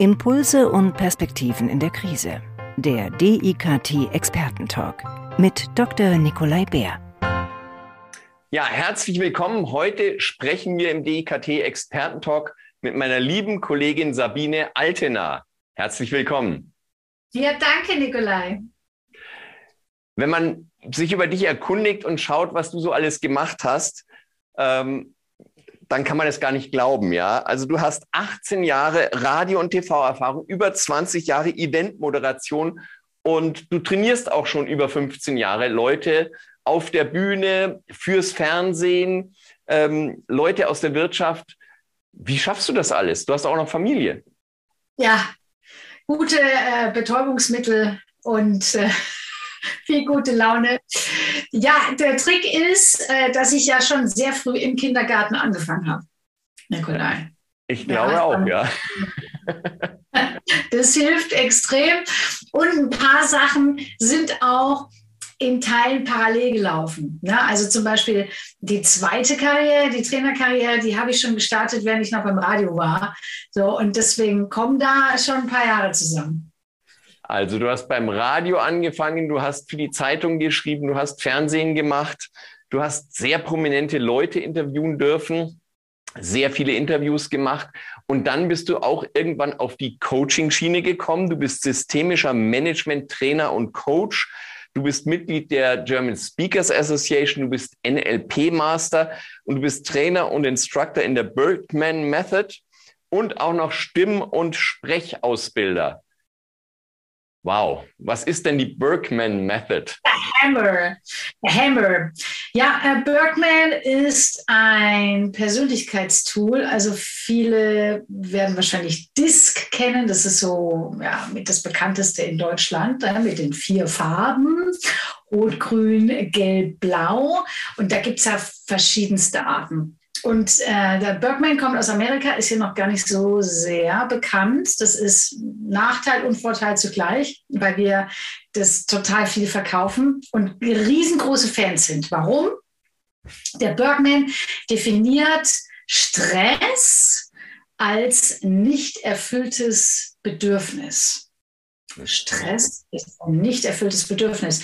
Impulse und Perspektiven in der Krise. Der DIKT Expertentalk mit Dr. Nikolai Bär. Ja, herzlich willkommen. Heute sprechen wir im DIKT Expertentalk mit meiner lieben Kollegin Sabine Altena. Herzlich willkommen. Ja, danke, Nikolai. Wenn man sich über dich erkundigt und schaut, was du so alles gemacht hast, ähm, dann kann man es gar nicht glauben, ja. Also du hast 18 Jahre Radio- und TV-Erfahrung, über 20 Jahre Eventmoderation und du trainierst auch schon über 15 Jahre Leute auf der Bühne, fürs Fernsehen, ähm, Leute aus der Wirtschaft. Wie schaffst du das alles? Du hast auch noch Familie. Ja, gute äh, Betäubungsmittel und äh, viel gute Laune. Ja, der Trick ist, äh, dass ich ja schon sehr früh im Kindergarten angefangen habe, Nikolai. Ich glaube ja, auch, ja. Das hilft extrem. Und ein paar Sachen sind auch in Teilen parallel gelaufen. Ne? Also zum Beispiel die zweite Karriere, die Trainerkarriere, die habe ich schon gestartet, während ich noch beim Radio war. So, und deswegen kommen da schon ein paar Jahre zusammen. Also du hast beim Radio angefangen, du hast für die Zeitung geschrieben, du hast Fernsehen gemacht, du hast sehr prominente Leute interviewen dürfen, sehr viele Interviews gemacht und dann bist du auch irgendwann auf die Coaching-Schiene gekommen. Du bist systemischer Management-Trainer und Coach. Du bist Mitglied der German Speakers Association, du bist NLP-Master und du bist Trainer und Instructor in der Bergman Method und auch noch Stimm- und Sprechausbilder. Wow, was ist denn die Berkman Method? Hammer, Hammer. Ja, äh, Berkman ist ein Persönlichkeitstool. Also viele werden wahrscheinlich DISC kennen. Das ist so ja, mit das bekannteste in Deutschland äh, mit den vier Farben. Rot, Grün, Gelb, Blau. Und da gibt es ja verschiedenste Arten. Und äh, der Bergman kommt aus Amerika, ist hier noch gar nicht so sehr bekannt. Das ist Nachteil und Vorteil zugleich, weil wir das total viel verkaufen und riesengroße Fans sind. Warum? Der Bergman definiert Stress als nicht erfülltes Bedürfnis. Stress ist ein nicht erfülltes Bedürfnis.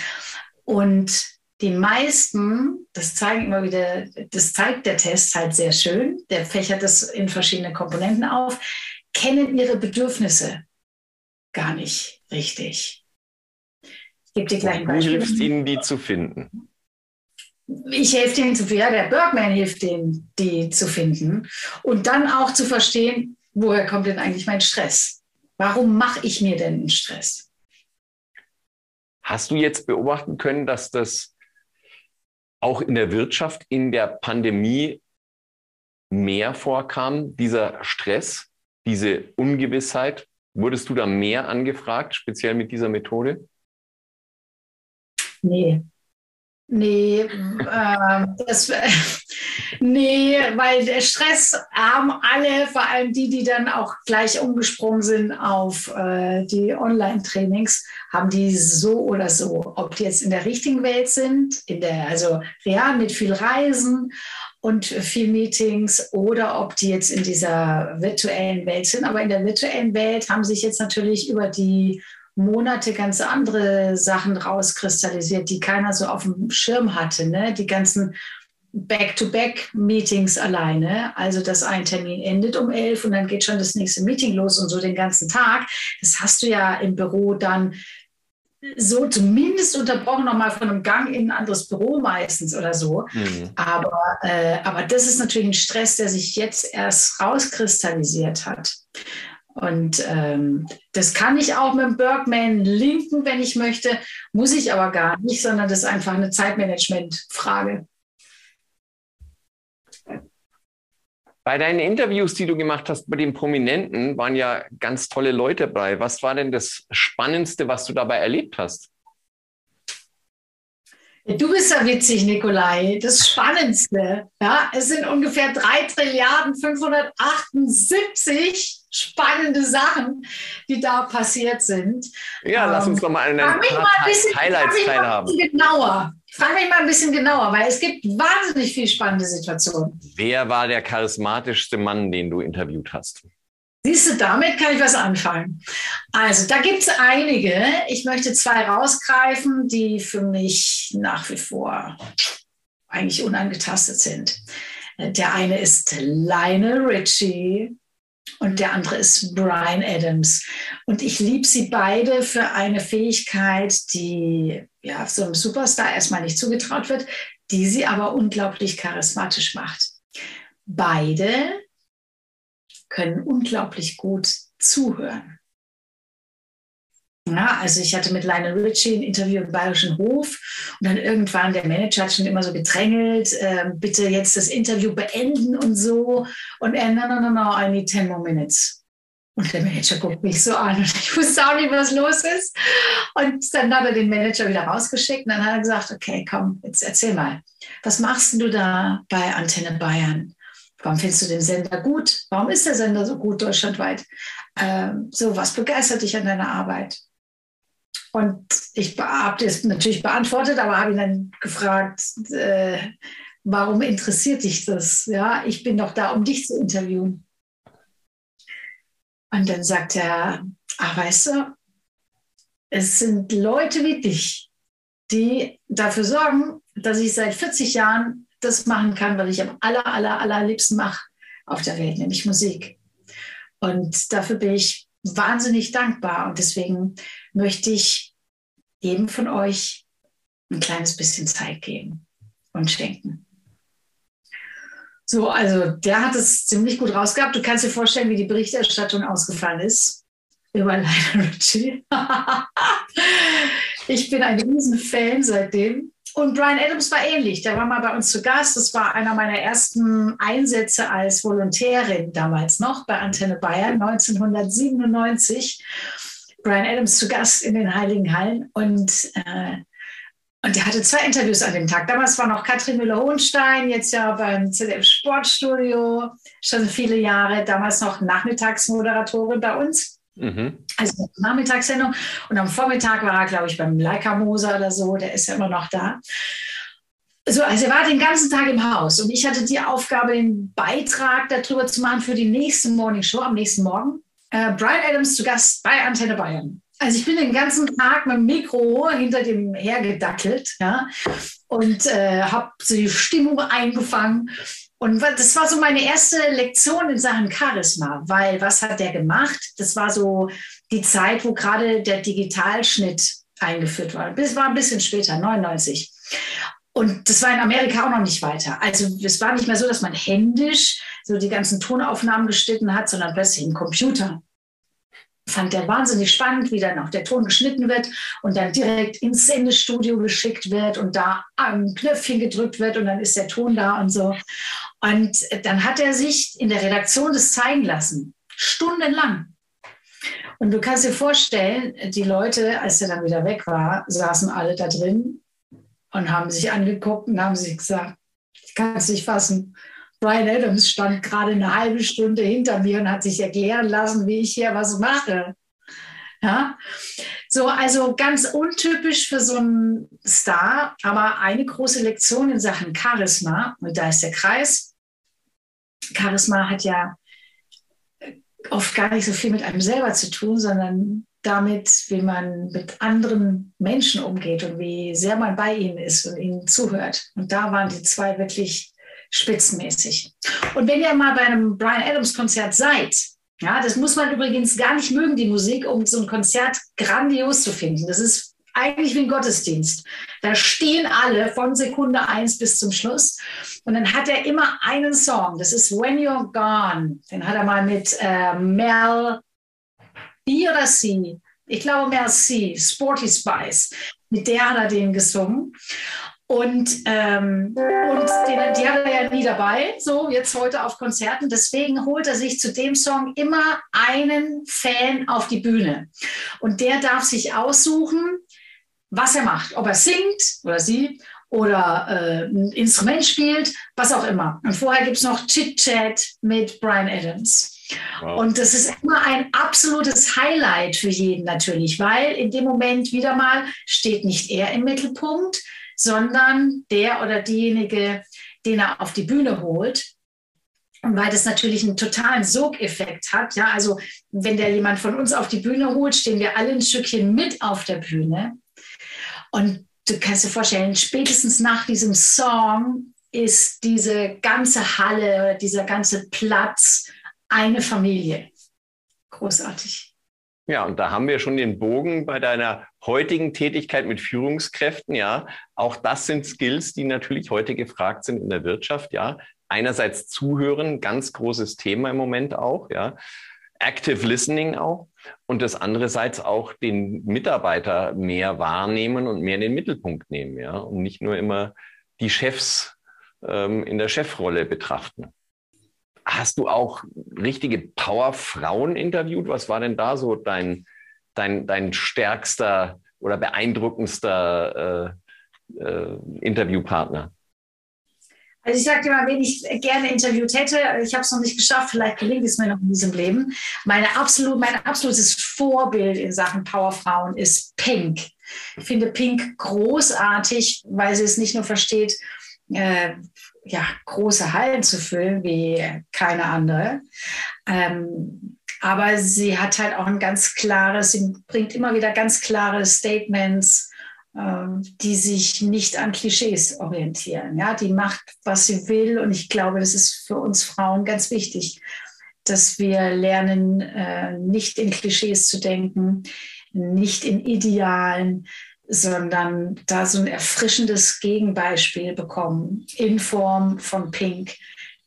Und die meisten, das zeigen immer wieder, das zeigt der Test halt sehr schön, der fächert das in verschiedene Komponenten auf, kennen ihre Bedürfnisse gar nicht richtig. Ich gebe dir gleich ein Beispiel. Du hilfst ihnen, die zu finden. Ich helfe ihnen zu finden, ja, der Bergman hilft ihnen, die zu finden. Und dann auch zu verstehen, woher kommt denn eigentlich mein Stress? Warum mache ich mir denn einen Stress? Hast du jetzt beobachten können, dass das auch in der Wirtschaft in der Pandemie mehr vorkam, dieser Stress, diese Ungewissheit? Wurdest du da mehr angefragt, speziell mit dieser Methode? Nee. Nee, äh, das, nee, weil der Stress haben alle, vor allem die, die dann auch gleich umgesprungen sind auf äh, die Online-Trainings, haben die so oder so, ob die jetzt in der richtigen Welt sind, in der, also real mit viel Reisen und viel Meetings oder ob die jetzt in dieser virtuellen Welt sind. Aber in der virtuellen Welt haben sich jetzt natürlich über die Monate ganz andere Sachen rauskristallisiert, die keiner so auf dem Schirm hatte. Ne? Die ganzen Back-to-Back-Meetings alleine. Also, dass ein Termin endet um elf und dann geht schon das nächste Meeting los und so den ganzen Tag. Das hast du ja im Büro dann so zumindest unterbrochen nochmal von einem Gang in ein anderes Büro meistens oder so. Mhm. Aber, äh, aber das ist natürlich ein Stress, der sich jetzt erst rauskristallisiert hat. Und ähm, das kann ich auch mit dem Bergman linken, wenn ich möchte, muss ich aber gar nicht, sondern das ist einfach eine Zeitmanagement-Frage. Bei deinen Interviews, die du gemacht hast bei den Prominenten, waren ja ganz tolle Leute dabei. Was war denn das Spannendste, was du dabei erlebt hast? Du bist ja witzig, Nikolai. Das Spannendste. Ja, es sind ungefähr 3 Trilliarden 578 spannende Sachen, die da passiert sind. Ja, ähm, lass uns doch mal eine frag mich mal ein bisschen, Highlights teilhaben. Genauer. Frag mich mal ein bisschen genauer, weil es gibt wahnsinnig viele spannende Situationen. Wer war der charismatischste Mann, den du interviewt hast? Siehst du, damit kann ich was anfangen. Also, da gibt es einige. Ich möchte zwei rausgreifen, die für mich nach wie vor eigentlich unangetastet sind. Der eine ist Lionel Richie und der andere ist Brian Adams. Und ich liebe sie beide für eine Fähigkeit, die ja so einem Superstar erstmal nicht zugetraut wird, die sie aber unglaublich charismatisch macht. Beide können unglaublich gut zuhören. Ja, also ich hatte mit Lionel Richie ein Interview im Bayerischen Hof und dann irgendwann der Manager hat schon immer so gedrängelt, äh, bitte jetzt das Interview beenden und so. Und er, no, no, no, no, I need 10 more minutes. Und der Manager guckt mich so an und ich wusste auch nicht, was los ist. Und dann hat er den Manager wieder rausgeschickt und dann hat er gesagt, okay, komm, jetzt erzähl mal, was machst du da bei Antenne Bayern? Warum findest du den Sender gut? Warum ist der Sender so gut deutschlandweit? Ähm, so, was begeistert dich an deiner Arbeit? Und ich habe das natürlich beantwortet, aber habe ihn dann gefragt, äh, warum interessiert dich das? Ja, ich bin doch da, um dich zu interviewen. Und dann sagt er, ach, weißt du, es sind Leute wie dich, die dafür sorgen, dass ich seit 40 Jahren das machen kann, was ich am aller, aller, allerliebsten mache auf der Welt, nämlich Musik. Und dafür bin ich wahnsinnig dankbar. Und deswegen möchte ich jedem von euch ein kleines bisschen Zeit geben und schenken. So, also der hat es ziemlich gut rausgehabt. Du kannst dir vorstellen, wie die Berichterstattung ausgefallen ist über Lionel Richie. ich bin ein Riesenfan seitdem. Und Brian Adams war ähnlich. Der war mal bei uns zu Gast. Das war einer meiner ersten Einsätze als Volontärin damals noch bei Antenne Bayern 1997. Brian Adams zu Gast in den Heiligen Hallen und äh, und er hatte zwei Interviews an dem Tag. Damals war noch Katrin Müller-Hohenstein, jetzt ja beim ZDF Sportstudio, schon viele Jahre, damals noch Nachmittagsmoderatorin bei uns. Mhm. Also Nachmittagssendung. Und am Vormittag war er, glaube ich, beim Leica Moser oder so, der ist ja immer noch da. So, also er war den ganzen Tag im Haus und ich hatte die Aufgabe, den Beitrag darüber zu machen für die nächste Morning Show am nächsten Morgen. Äh, Brian Adams zu Gast bei Antenne Bayern. Also ich bin den ganzen Tag mit dem Mikro hinter dem hergedackelt ja, und äh, habe die Stimmung eingefangen und das war so meine erste Lektion in Sachen Charisma, weil was hat der gemacht? Das war so die Zeit, wo gerade der Digitalschnitt eingeführt war. Das war ein bisschen später, 99. Und das war in Amerika auch noch nicht weiter. Also es war nicht mehr so, dass man händisch so die ganzen Tonaufnahmen geschnitten hat, sondern plötzlich im Computer fand der wahnsinnig spannend, wie dann auch der Ton geschnitten wird und dann direkt ins Sendestudio geschickt wird und da ein Knöpfchen gedrückt wird und dann ist der Ton da und so. Und dann hat er sich in der Redaktion das zeigen lassen, stundenlang. Und du kannst dir vorstellen, die Leute, als er dann wieder weg war, saßen alle da drin und haben sich angeguckt und haben sich gesagt, ich kann es nicht fassen. Brian Adams stand gerade eine halbe Stunde hinter mir und hat sich erklären lassen, wie ich hier was mache. Ja, so also ganz untypisch für so einen Star, aber eine große Lektion in Sachen Charisma, und da ist der Kreis. Charisma hat ja oft gar nicht so viel mit einem selber zu tun, sondern damit, wie man mit anderen Menschen umgeht und wie sehr man bei ihnen ist und ihnen zuhört. Und da waren die zwei wirklich spitzenmäßig. Und wenn ihr mal bei einem Brian Adams Konzert seid, ja, das muss man übrigens gar nicht mögen, die Musik, um so ein Konzert grandios zu finden. Das ist eigentlich wie ein Gottesdienst. Da stehen alle von Sekunde eins bis zum Schluss. Und dann hat er immer einen Song. Das ist When You're Gone. Den hat er mal mit äh, Mel B oder C. Ich glaube Mel C. Sporty Spice. Mit der hat er den gesungen. Und, ähm, und den, die hat er ja nie dabei, so jetzt heute auf Konzerten. Deswegen holt er sich zu dem Song immer einen Fan auf die Bühne. Und der darf sich aussuchen, was er macht. Ob er singt oder sie oder äh, ein Instrument spielt, was auch immer. Und vorher gibt es noch Chit-Chat mit Brian Adams. Und das ist immer ein absolutes Highlight für jeden natürlich, weil in dem Moment wieder mal steht nicht er im Und weil das natürlich einen totalen Sogeffekt hat. Ja, also wenn der jemand von uns auf die Bühne holt, stehen wir alle ein Stückchen mit auf der Bühne. Und du kannst dir vorstellen, spätestens nach diesem Song ist diese ganze Halle, dieser ganze Platz eine Familie. Großartig. Ja, und da haben wir schon den Bogen bei deiner heutigen Tätigkeit mit Führungskräften. Ja, auch das sind Skills, die natürlich heute gefragt sind in der Wirtschaft. Ja, einerseits zuhören, ganz großes Thema im Moment auch. Ja, Active Listening auch und das andererseits auch den Mitarbeiter mehr wahrnehmen und mehr in den Mittelpunkt nehmen. Ja, und nicht nur immer die Chefs ähm, in der Chefrolle betrachten. Hast du auch richtige Powerfrauen interviewt? Was war denn da so dein, dein, dein stärkster oder beeindruckendster äh, äh, Interviewpartner? Also ich sage dir mal, wen ich gerne interviewt hätte. Ich habe es noch nicht geschafft. Vielleicht gelingt es mir noch in diesem Leben. Meine absolut, mein absolutes Vorbild in Sachen Powerfrauen ist Pink. Ich finde Pink großartig, weil sie es nicht nur versteht, äh, ja, große Hallen zu füllen wie keine andere. Ähm, aber sie hat halt auch ein ganz klares, sie bringt immer wieder ganz klare Statements, äh, die sich nicht an Klischees orientieren. Ja, die macht, was sie will. Und ich glaube, das ist für uns Frauen ganz wichtig, dass wir lernen, äh, nicht in Klischees zu denken, nicht in Idealen, sondern da so ein erfrischendes Gegenbeispiel bekommen in Form von Pink,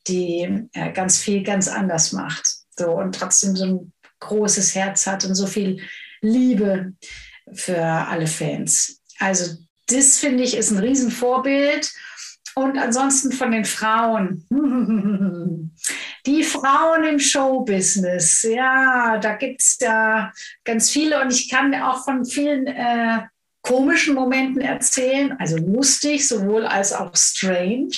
die äh, ganz viel ganz anders macht. So und trotzdem so ein großes Herz hat und so viel Liebe für alle Fans. Also das finde ich ist ein Riesenvorbild. Und ansonsten von den Frauen. Die Frauen im Showbusiness, ja, da gibt es ja ganz viele und ich kann auch von vielen äh, komischen Momenten erzählen, also lustig sowohl als auch strange.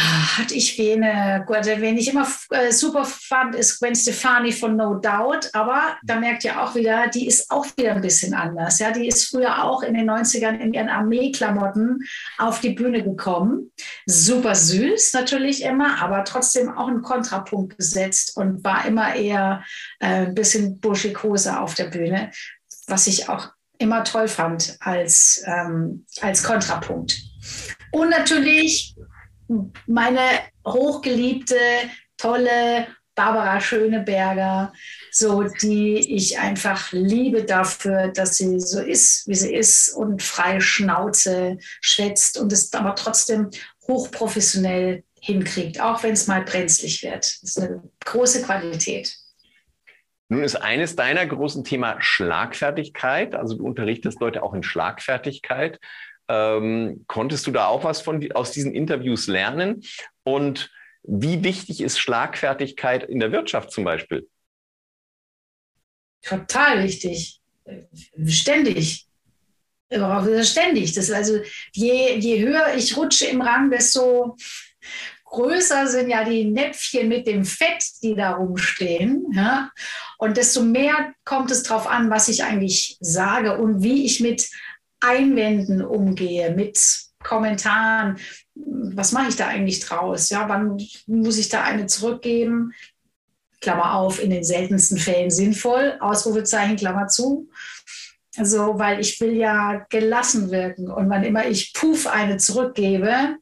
Ah, hatte ich wen, wen ich immer äh, super fand, ist Gwen Stefani von No Doubt, aber da merkt ihr auch wieder, die ist auch wieder ein bisschen anders. Ja, die ist früher auch in den 90ern in ihren Armeeklamotten auf die Bühne gekommen. Super süß natürlich immer, aber trotzdem auch einen Kontrapunkt gesetzt und war immer eher äh, ein bisschen Burschikose auf der Bühne, was ich auch immer toll fand als, ähm, als Kontrapunkt. Und natürlich meine hochgeliebte, tolle Barbara Schöneberger, so die ich einfach liebe dafür, dass sie so ist, wie sie ist und frei Schnauze schwätzt und es aber trotzdem hochprofessionell hinkriegt, auch wenn es mal brenzlig wird. Das ist eine große Qualität. Nun ist eines deiner großen Thema Schlagfertigkeit. Also du unterrichtest Leute auch in Schlagfertigkeit. Ähm, konntest du da auch was von, aus diesen Interviews lernen? Und wie wichtig ist Schlagfertigkeit in der Wirtschaft zum Beispiel? Total wichtig. Ständig. Ständig. Das also, je, je höher ich rutsche im Rang, desto größer sind ja die Näpfchen mit dem Fett, die da rumstehen. Ja? Und desto mehr kommt es darauf an, was ich eigentlich sage und wie ich mit Einwänden umgehe, mit Kommentaren. Was mache ich da eigentlich draus? Ja, wann muss ich da eine zurückgeben? Klammer auf, in den seltensten Fällen sinnvoll, Ausrufezeichen, Klammer zu. Also, weil ich will ja gelassen wirken. Und wann immer ich Puff eine zurückgebe,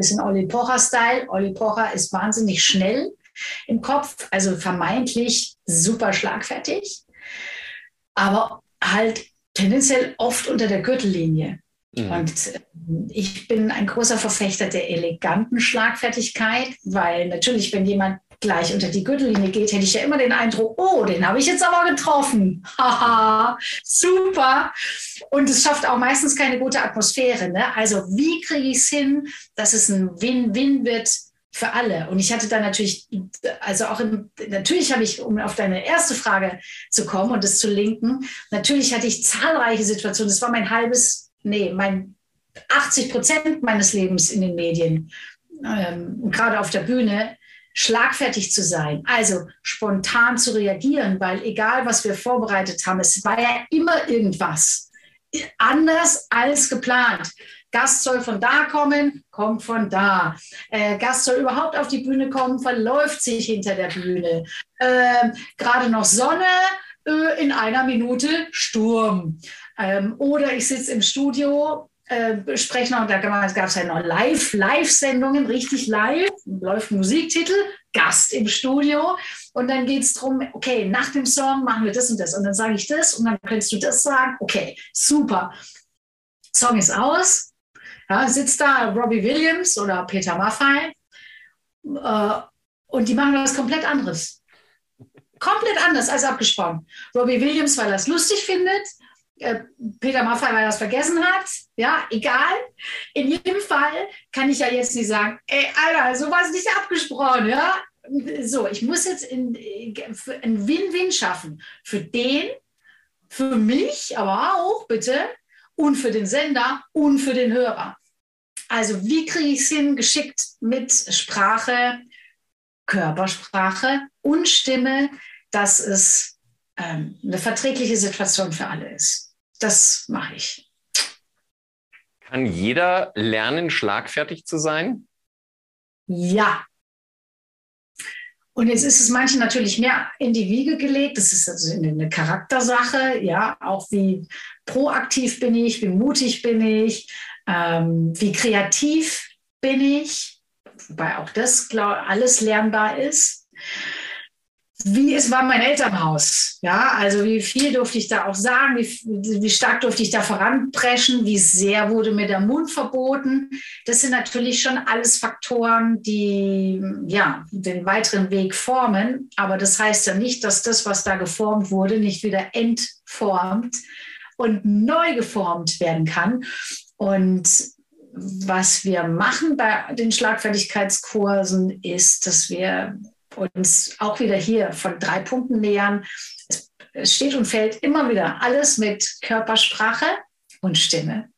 bisschen Olli Pocher-Style. Olli Pocher ist wahnsinnig schnell im Kopf, also vermeintlich super schlagfertig, aber halt tendenziell oft unter der Gürtellinie. Mhm. Und äh, ich bin ein großer Verfechter der eleganten Schlagfertigkeit, weil natürlich, wenn jemand gleich unter die Gürtellinie geht, hätte ich ja immer den Eindruck, oh, den habe ich jetzt aber getroffen. Haha, super. Und es schafft auch meistens keine gute Atmosphäre. Ne? Also wie kriege ich es hin, dass es ein Win-Win wird für alle? Und ich hatte da natürlich, also auch in, natürlich habe ich, um auf deine erste Frage zu kommen und das zu linken, natürlich hatte ich zahlreiche Situationen. Das war mein halbes, nee, mein 80 Prozent meines Lebens in den Medien. Ähm, gerade auf der Bühne schlagfertig zu sein, also spontan zu reagieren, weil egal, was wir vorbereitet haben, es war ja immer irgendwas anders als geplant. Gast soll von da kommen, kommt von da. Äh, Gast soll überhaupt auf die Bühne kommen, verläuft sich hinter der Bühne. Äh, Gerade noch Sonne, äh, in einer Minute Sturm. Ähm, oder ich sitze im Studio, äh, spreche noch, da gab es ja noch Live, Live-Sendungen, richtig live, läuft Musiktitel, Gast im Studio. Und dann geht es darum, okay, nach dem Song machen wir das und das. Und dann sage ich das und dann könntest du das sagen. Okay, super. Song ist aus. Ja, sitzt da Robbie Williams oder Peter Maffay äh, und die machen was komplett anderes. Komplett anders als abgesprochen. Robbie Williams, weil er es lustig findet, Peter Maffay, weil er es vergessen hat. Ja, egal. In jedem Fall kann ich ja jetzt nicht sagen, ey, Alter, so war es nicht abgesprochen. Ja, so, ich muss jetzt ein Win-Win schaffen. Für den, für mich, aber auch bitte, und für den Sender und für den Hörer. Also wie kriege ich es hin, geschickt mit Sprache, Körpersprache und Stimme, dass es ähm, eine verträgliche Situation für alle ist. Das mache ich. Kann jeder lernen, schlagfertig zu sein? Ja. Und jetzt ist es manchen natürlich mehr in die Wiege gelegt. Das ist also eine Charaktersache, ja, auch wie proaktiv bin ich, wie mutig bin ich, ähm, wie kreativ bin ich, wobei auch das glaub, alles lernbar ist wie es war mein Elternhaus. Ja, also wie viel durfte ich da auch sagen, wie, wie stark durfte ich da voranpreschen, wie sehr wurde mir der Mund verboten. Das sind natürlich schon alles Faktoren, die ja den weiteren Weg formen. Aber das heißt ja nicht, dass das, was da geformt wurde, nicht wieder entformt und neu geformt werden kann. Und was wir machen bei den Schlagfertigkeitskursen ist, dass wir uns auch wieder hier von drei Punkten nähern. Es steht und fällt immer wieder alles mit Körpersprache und Stimme.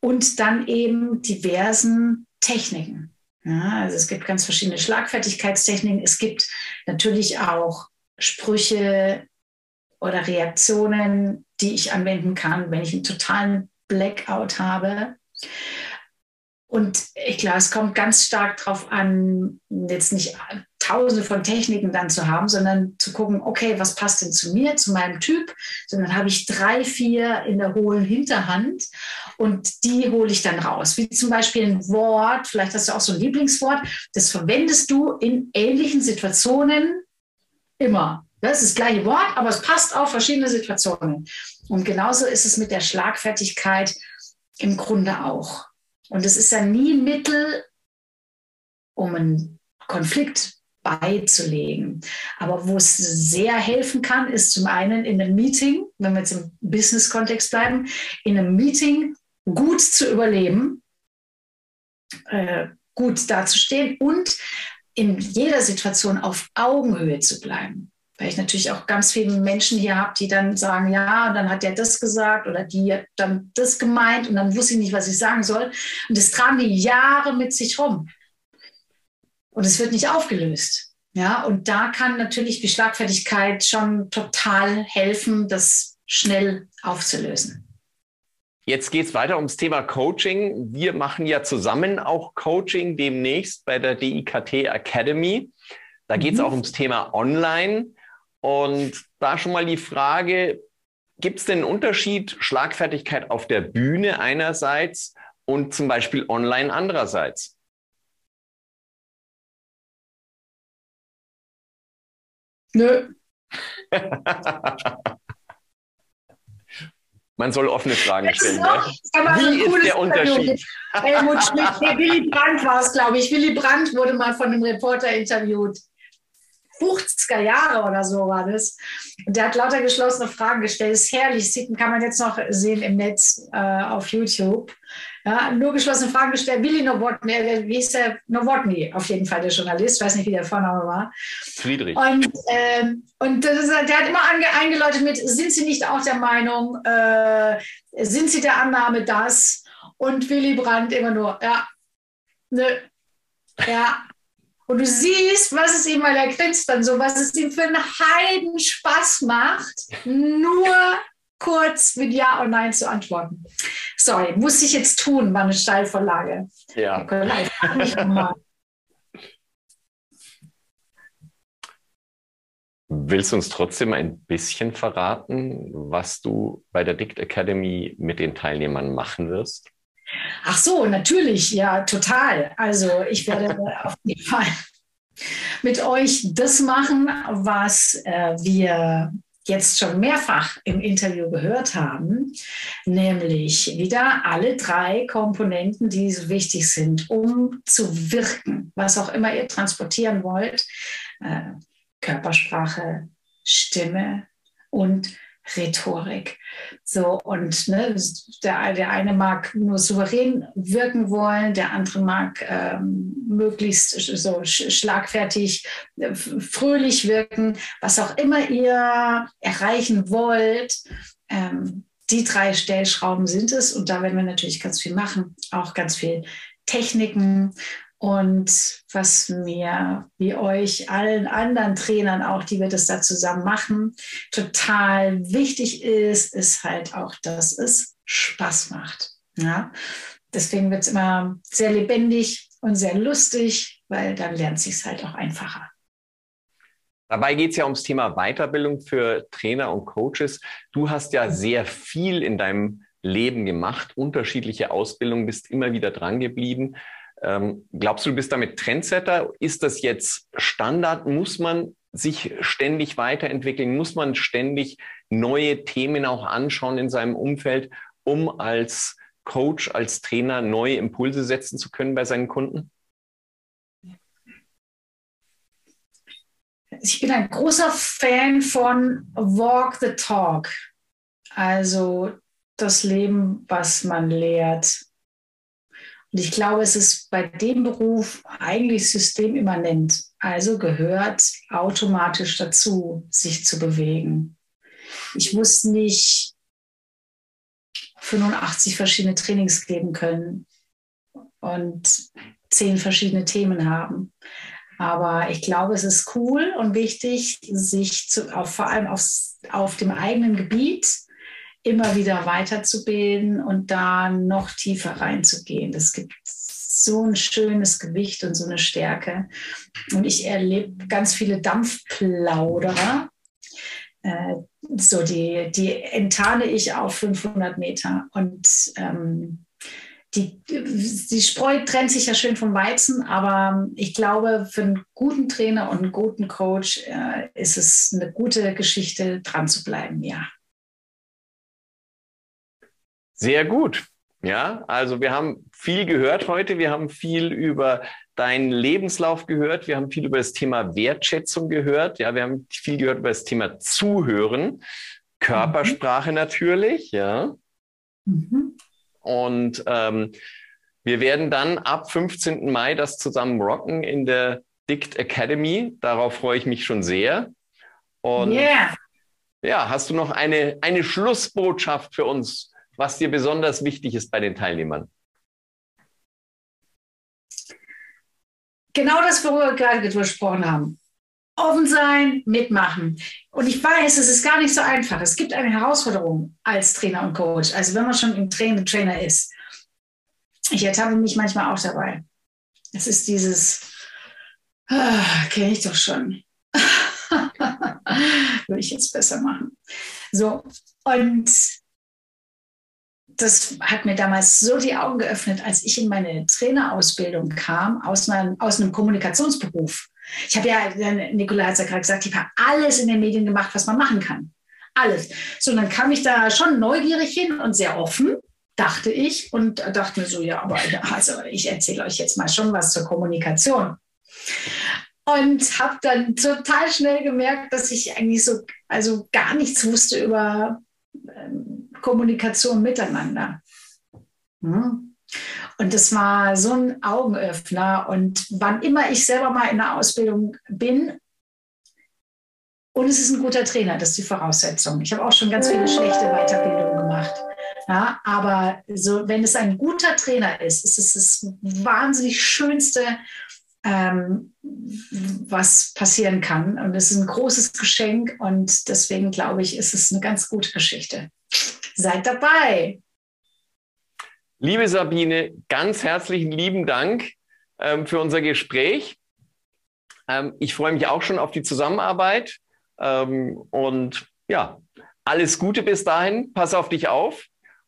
Und dann eben diversen Techniken. Ja, also es gibt ganz verschiedene Schlagfertigkeitstechniken. Es gibt natürlich auch Sprüche oder Reaktionen, die ich anwenden kann, wenn ich einen totalen Blackout habe. Und ich glaube, es kommt ganz stark darauf an, jetzt nicht tausende von Techniken dann zu haben, sondern zu gucken, okay, was passt denn zu mir, zu meinem Typ? Sondern habe ich drei, vier in der hohlen Hinterhand und die hole ich dann raus. Wie zum Beispiel ein Wort, vielleicht hast du auch so ein Lieblingswort, das verwendest du in ähnlichen Situationen immer. Das ist das gleiche Wort, aber es passt auf verschiedene Situationen. Und genauso ist es mit der Schlagfertigkeit im Grunde auch. Und es ist ja nie ein Mittel, um einen Konflikt beizulegen. Aber wo es sehr helfen kann, ist zum einen in einem Meeting, wenn wir jetzt im Business-Kontext bleiben, in einem Meeting gut zu überleben, äh, gut dazustehen und in jeder Situation auf Augenhöhe zu bleiben weil ich natürlich auch ganz viele Menschen hier habe, die dann sagen, ja, und dann hat der das gesagt oder die hat dann das gemeint und dann wusste ich nicht, was ich sagen soll. Und das tragen die Jahre mit sich rum. Und es wird nicht aufgelöst. Ja, und da kann natürlich die Schlagfertigkeit schon total helfen, das schnell aufzulösen. Jetzt geht es weiter ums Thema Coaching. Wir machen ja zusammen auch Coaching demnächst bei der DIKT Academy. Da geht es mhm. auch ums Thema Online. Und da schon mal die Frage, gibt es denn einen Unterschied Schlagfertigkeit auf der Bühne einerseits und zum Beispiel online andererseits? Nö. Man soll offene Fragen stellen. Noch, Wie ist der Unterschied? Helmut Schmidt, der Willy Brandt war es, glaube ich. Willy Brandt wurde mal von einem Reporter interviewt. 50er Jahre oder so war das. Und der hat lauter geschlossene Fragen gestellt. Das ist herrlich, sieht, kann man jetzt noch sehen im Netz äh, auf YouTube. Ja, nur geschlossene Fragen gestellt. Willi Nowotny, äh, wie hieß der? Nowotny, auf jeden Fall der Journalist, weiß nicht, wie der Vorname war. Friedrich. Und, ähm, und ist, der hat immer eingeläutet mit, sind Sie nicht auch der Meinung, äh, sind Sie der Annahme, dass? Und Willy Brandt immer nur, ja, nö, ja, und du siehst, was es ihm, weil er grinst dann so, was es ihm für einen Heiden Spaß macht, nur kurz mit Ja und Nein zu antworten. Sorry, muss ich jetzt tun, war eine Steilvorlage. Ja. Willst du uns trotzdem ein bisschen verraten, was du bei der Dict Academy mit den Teilnehmern machen wirst? Ach so, natürlich, ja, total. Also ich werde auf jeden Fall mit euch das machen, was äh, wir jetzt schon mehrfach im Interview gehört haben, nämlich wieder alle drei Komponenten, die so wichtig sind, um zu wirken, was auch immer ihr transportieren wollt. Äh, Körpersprache, Stimme und Rhetorik. So, und ne, der, der eine mag nur souverän wirken wollen, der andere mag ähm, möglichst so schlagfertig, äh, fröhlich wirken, was auch immer ihr erreichen wollt. Ähm, die drei Stellschrauben sind es und da werden wir natürlich ganz viel machen, auch ganz viel Techniken und was mir, wie euch, allen anderen Trainern auch, die wir das da zusammen machen, total wichtig ist, ist halt auch, dass es Spaß macht. Ja? Deswegen wird es immer sehr lebendig und sehr lustig, weil dann lernt sich halt auch einfacher. Dabei geht es ja ums Thema Weiterbildung für Trainer und Coaches. Du hast ja sehr viel in deinem Leben gemacht, unterschiedliche Ausbildungen, bist immer wieder dran geblieben. Ähm, glaubst du, du bist damit Trendsetter? Ist das jetzt Standard? Muss man sich ständig weiterentwickeln? Muss man ständig neue Themen auch anschauen in seinem Umfeld, um als Coach, als Trainer neue Impulse setzen zu können bei seinen Kunden? Ich bin ein großer Fan von Walk the Talk. Also das Leben, was man lehrt. Und ich glaube, es ist bei dem Beruf eigentlich systemimmanent. Also gehört automatisch dazu, sich zu bewegen. Ich muss nicht 85 verschiedene Trainings geben können und zehn verschiedene Themen haben. Aber ich glaube, es ist cool und wichtig, sich zu, auf, vor allem auf, auf dem eigenen Gebiet immer wieder weiterzubilden und da noch tiefer reinzugehen. Das gibt so ein schönes Gewicht und so eine Stärke. Und ich erlebe ganz viele Dampfplauderer. Äh, so, die, die enttarne ich auf 500 Meter. Und ähm, die, die Spreu trennt sich ja schön vom Weizen, aber ich glaube, für einen guten Trainer und einen guten Coach äh, ist es eine gute Geschichte, dran zu bleiben, ja. Sehr gut. Ja, also wir haben viel gehört heute. Wir haben viel über deinen Lebenslauf gehört. Wir haben viel über das Thema Wertschätzung gehört. Ja, wir haben viel gehört über das Thema Zuhören, Körpersprache mhm. natürlich. Ja. Mhm. Und ähm, wir werden dann ab 15. Mai das zusammen rocken in der Dict Academy. Darauf freue ich mich schon sehr. Und yeah. ja, hast du noch eine, eine Schlussbotschaft für uns was dir besonders wichtig ist bei den Teilnehmern? Genau das, worüber wir gerade gesprochen haben. Offen sein, mitmachen. Und ich weiß, es ist gar nicht so einfach. Es gibt eine Herausforderung als Trainer und Coach. Also wenn man schon im Training Trainer ist. Ich ertappe mich manchmal auch dabei. Es ist dieses, ah, kenne ich doch schon. Würde ich jetzt besser machen. So, und das hat mir damals so die Augen geöffnet, als ich in meine Trainerausbildung kam, aus, meinem, aus einem Kommunikationsberuf. Ich habe ja, Nicola hat es ja gerade gesagt, ich habe alles in den Medien gemacht, was man machen kann. Alles. So, dann kam ich da schon neugierig hin und sehr offen, dachte ich, und dachte mir so, ja, aber also ich erzähle euch jetzt mal schon was zur Kommunikation. Und habe dann total schnell gemerkt, dass ich eigentlich so, also gar nichts wusste über ähm, Kommunikation miteinander. Hm. Und das war so ein Augenöffner. Und wann immer ich selber mal in der Ausbildung bin, und es ist ein guter Trainer, das ist die Voraussetzung. Ich habe auch schon ganz viele schlechte Weiterbildungen gemacht. Ja, aber so, wenn es ein guter Trainer ist, ist es das wahnsinnig Schönste, ähm, was passieren kann. Und es ist ein großes Geschenk und deswegen glaube ich, ist es eine ganz gute Geschichte. Seid dabei. Liebe Sabine, ganz herzlichen lieben Dank ähm, für unser Gespräch. Ähm, ich freue mich auch schon auf die Zusammenarbeit. Ähm, und ja, alles Gute bis dahin. Pass auf dich auf.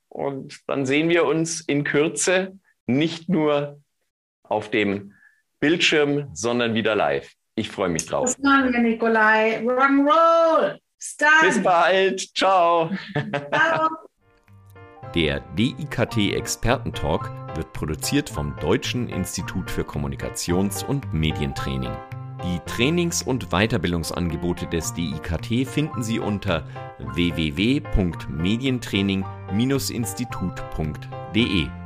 Und dann sehen wir uns in Kürze nicht nur auf dem Bildschirm, sondern wieder live. Ich freue mich drauf. Das machen wir, Nikolai. Rock'n'Roll. Bis bald. Ciao. Ciao. Der DIKT Expertentalk wird produziert vom Deutschen Institut für Kommunikations- und Medientraining. Die Trainings- und Weiterbildungsangebote des DIKT finden Sie unter www.medientraining-institut.de.